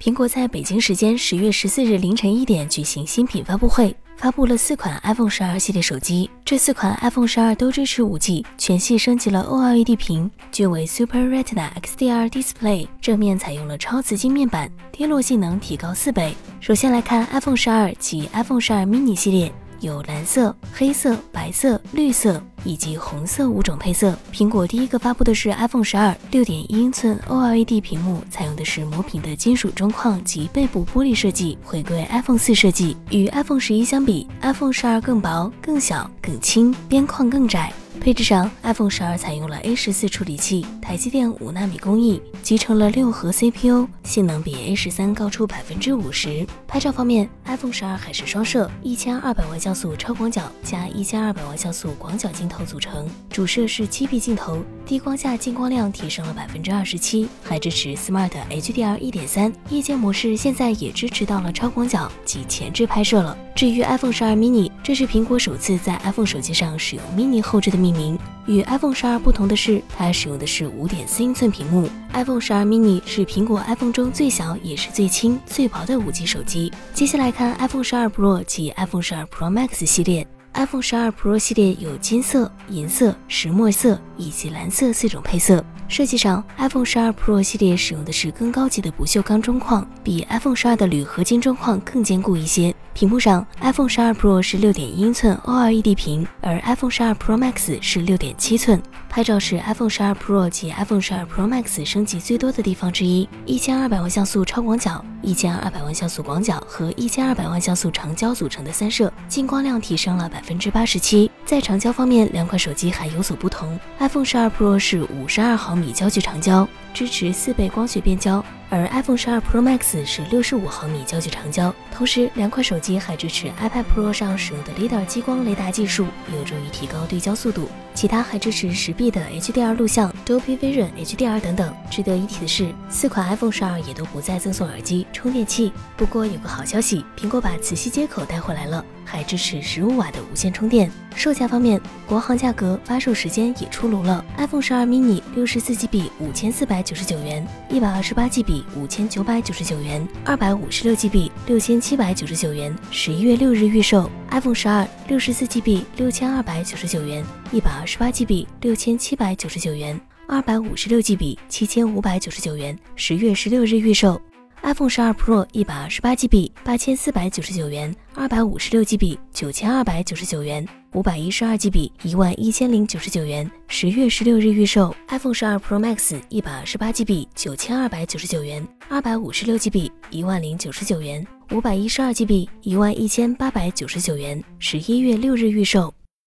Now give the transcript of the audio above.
苹果在北京时间十月十四日凌晨一点举行新品发布会，发布了四款 iPhone 十二系列手机。这四款 iPhone 十二都支持 5G，全系升级了 OLED 屏，均为 Super Retina XDR Display，正面采用了超瓷晶面板，跌落性能提高四倍。首先来看 iPhone 十二及 iPhone 十二 mini 系列。有蓝色、黑色、白色、绿色以及红色五种配色。苹果第一个发布的是 iPhone 十二，六点一英寸 OLED 屏幕，采用的是磨平的金属中框及背部玻璃设计，回归 iPhone 四设计。与 iPhone 十一相比，iPhone 十二更薄、更小、更轻，边框更窄。配置上，iPhone 十二采用了 A 十四处理器，台积电五纳米工艺，集成了六核 CPU，性能比 A 十三高出百分之五十。拍照方面，iPhone 十二还是双摄一千二百万像素超广角加一千二百万像素广角镜头组成，主摄是七倍镜头，低光下进光量提升了百分之二十七，还支持 Smart HDR 一点三，夜间模式现在也支持到了超广角及前置拍摄了。至于 iPhone 十二 mini，这是苹果首次在 iPhone 手机上使用 mini 后置的命名。与 iPhone 十二不同的是，它使用的是五点四英寸屏幕。iPhone 十二 mini 是苹果 iPhone 中最小也是最轻最薄的五 G 手机。接下来看 iPhone 十二 Pro 及 iPhone 十二 Pro Max 系列。iPhone 十二 Pro 系列有金色、银色、石墨色以及蓝色四种配色。设计上，iPhone 十二 Pro 系列使用的是更高级的不锈钢中框，比 iPhone 十二的铝合金中框更坚固一些。屏幕上，iPhone 十二 Pro 是六点英寸 OLED 屏，而 iPhone 十二 Pro Max 是六点七寸。拍照是 iPhone 十二 Pro 及 iPhone 十二 Pro Max 升级最多的地方之一，一千二百万像素超广角、一千二百万像素广角和一千二百万像素长焦组成的三摄，进光量提升了百分百分之八十七。在长焦方面，两款手机还有所不同，iPhone 十二 Pro 是五十二毫米焦距长焦，支持四倍光学变焦。而 iPhone 十二 Pro Max 是六十五毫米焦距长焦，同时两款手机还支持 iPad Pro 上使用的 LiDAR 激光雷达技术，有助于提高对焦速度。其他还支持十 B 的 HDR 录像、Dolby Vision HDR 等等。值得一提的是，四款 iPhone 十二也都不再赠送耳机、充电器。不过有个好消息，苹果把磁吸接口带回来了。还支持十五瓦的无线充电。售价方面，国行价格、发售时间也出炉了。iPhone 十二 mini 六十四 GB 五千四百九十九元，一百二十八 GB 五千九百九十九元，二百五十六 GB 六千七百九十九元。十一月六日预售。iPhone 十二六十四 GB 六千二百九十九元，一百二十八 GB 六千七百九十九元，二百五十六 GB 七千五百九十九元。十月十六日预售。iPhone 十二 Pro 一百二十八 GB 八千四百九十九元，二百五十六 GB 九千二百九十九元，五百一十二 GB 一万一千零九十九元。十月十六日预售。iPhone 十二 Pro Max 一百二十八 GB 九千二百九十九元，二百五十六 GB 一万零九十九元，五百一十二 GB 一万一千八百九十九元。十一月六日预售。